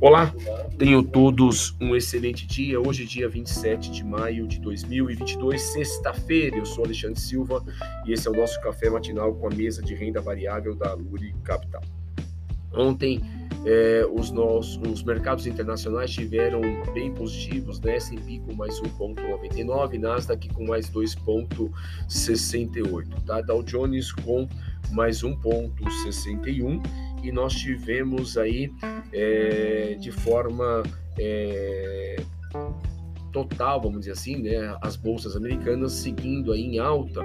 Olá, tenham todos um excelente dia. Hoje, dia 27 de maio de 2022, sexta-feira. Eu sou Alexandre Silva e esse é o nosso café matinal com a mesa de renda variável da Luri Capital. Ontem, é, os, nossos, os mercados internacionais tiveram bem positivos, né? S&P com mais 1,99, Nasdaq com mais 2,68, tá? Dow Jones com mais 1,61 e nós tivemos aí é, de forma é, total, vamos dizer assim, né, as bolsas americanas seguindo aí em alta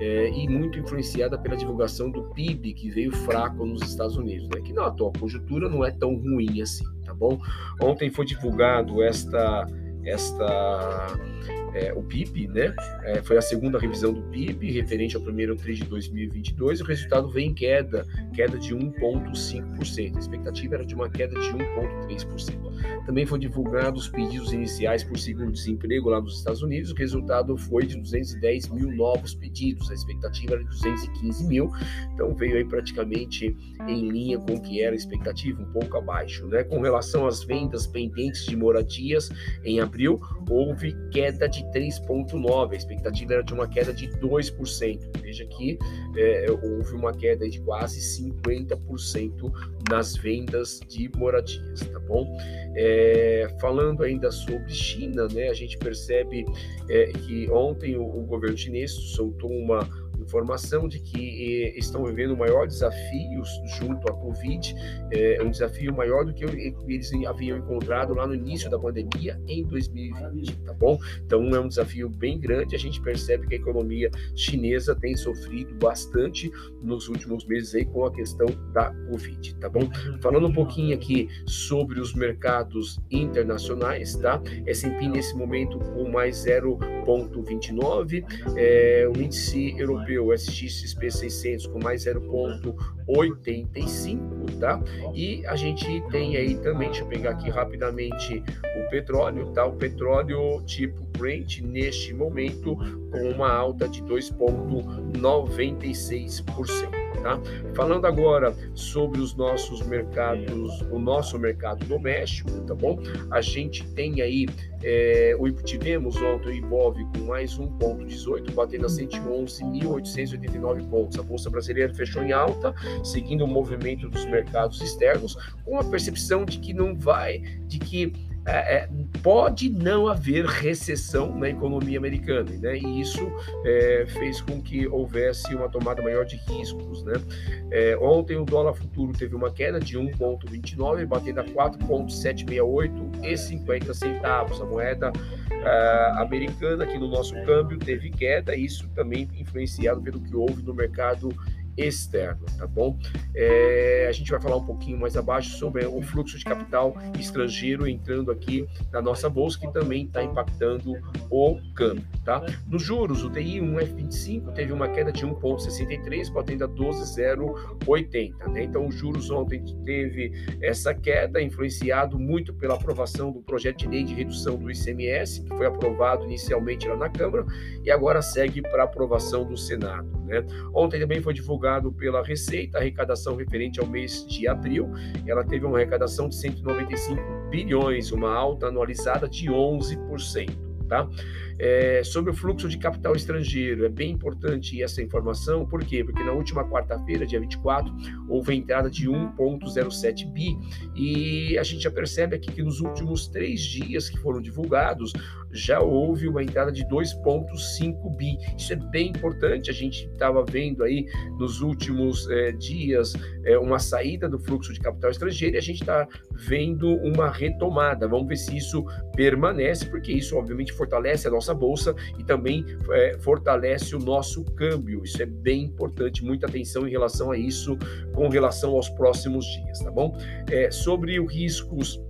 é, e muito influenciada pela divulgação do PIB que veio fraco nos Estados Unidos, né, que na atual conjuntura não é tão ruim assim, tá bom? Ontem foi divulgado esta esta é, o PIB, né? É, foi a segunda revisão do PIB, referente ao primeiro TRI de 2022, e o resultado vem em queda, queda de 1,5%. A expectativa era de uma queda de 1,3%. Também foi divulgado os pedidos iniciais por seguro-desemprego lá nos Estados Unidos, o resultado foi de 210 mil novos pedidos, a expectativa era de 215 mil, então veio aí praticamente em linha com o que era a expectativa, um pouco abaixo, né? Com relação às vendas pendentes de moradias, em abril houve queda de 3,9%. A expectativa era de uma queda de 2%. Veja que é, houve uma queda de quase 50% nas vendas de moradias, tá bom? É, falando ainda sobre China, né, a gente percebe é, que ontem o, o governo chinês soltou uma informação de que eh, estão vivendo maior desafios junto à Covid, é um desafio maior do que eles haviam encontrado lá no início da pandemia em 2020, tá bom? Então é um desafio bem grande. A gente percebe que a economia chinesa tem sofrido bastante nos últimos meses aí com a questão da Covid, tá bom? Falando um pouquinho aqui sobre os mercados internacionais, tá? S&P nesse momento com mais 0,29, é, o índice europeu o SXXP 600 com mais 0,85, tá? E a gente tem aí também, deixa eu pegar aqui rapidamente o petróleo, tá? O petróleo tipo Brent neste momento com uma alta de 2,96%. Tá? Falando agora sobre os nossos mercados, o nosso mercado doméstico, tá bom? A gente tem aí, é, o tivemos ontem o Ibov com mais 1,18, batendo a 111.889 pontos. A Bolsa Brasileira fechou em alta, seguindo o movimento dos mercados externos, com a percepção de que não vai, de que é, é, pode não haver recessão na economia americana, né? E isso é, fez com que houvesse uma tomada maior de riscos, né? É, ontem o dólar futuro teve uma queda de 1,29, batendo a 4,768 e 50 centavos. A moeda é, americana aqui no nosso câmbio teve queda, isso também influenciado pelo que houve no mercado externo, tá bom? É, a gente vai falar um pouquinho mais abaixo sobre o fluxo de capital estrangeiro entrando aqui na nossa bolsa, que também está impactando o câmbio, tá? Nos juros, o DI 1F25 teve uma queda de 1,63, batendo a 12,080, né? Então, os juros ontem teve essa queda, influenciado muito pela aprovação do projeto de lei de redução do ICMS, que foi aprovado inicialmente lá na Câmara e agora segue para aprovação do Senado, né? Ontem também foi divulgado divulgado pela Receita, a arrecadação referente ao mês de abril, ela teve uma arrecadação de 195 bilhões, uma alta anualizada de 11%. Tá? É, sobre o fluxo de capital estrangeiro, é bem importante essa informação, por quê? Porque na última quarta-feira, dia 24, houve a entrada de 1,07 bi e a gente já percebe aqui que nos últimos três dias que foram divulgados, já houve uma entrada de 2,5 bi. Isso é bem importante, a gente estava vendo aí nos últimos é, dias é, uma saída do fluxo de capital estrangeiro e a gente está vendo uma retomada. Vamos ver se isso permanece, porque isso obviamente fortalece a nossa bolsa e também é, fortalece o nosso câmbio. Isso é bem importante, muita atenção em relação a isso, com relação aos próximos dias, tá bom? Sobre os riscos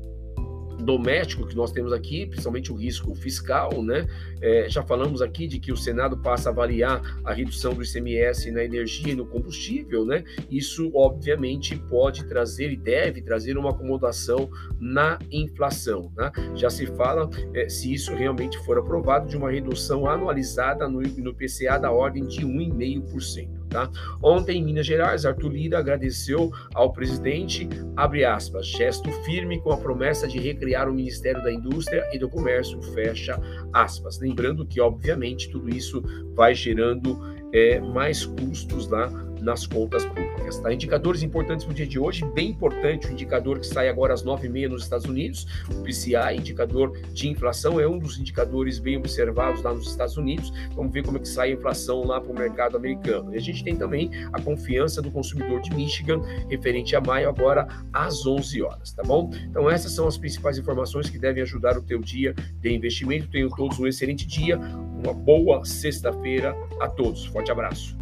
doméstico que nós temos aqui, principalmente o risco fiscal, né? É, já falamos aqui de que o Senado passa a avaliar a redução do ICMS na energia e no combustível, né? Isso, obviamente, pode trazer e deve trazer uma acomodação na inflação, né? Já se fala, é, se isso realmente for aprovado, de uma redução anualizada no, no PCA da ordem de 1,5%. Tá? Ontem, em Minas Gerais, Arthur Lira agradeceu ao presidente, abre aspas, gesto firme com a promessa de recriar o Ministério da Indústria e do Comércio, fecha aspas. Lembrando que, obviamente, tudo isso vai gerando é, mais custos lá nas contas públicas. Tá? Indicadores importantes para o dia de hoje, bem importante o indicador que sai agora às 9h30 nos Estados Unidos, o PCI, indicador de inflação, é um dos indicadores bem observados lá nos Estados Unidos. Vamos ver como é que sai a inflação lá para o mercado americano. E a gente tem também a confiança do consumidor de Michigan, referente a maio, agora às 11 horas, tá bom? Então essas são as principais informações que devem ajudar o teu dia de investimento. Tenham todos um excelente dia, uma boa sexta-feira a todos. Forte abraço.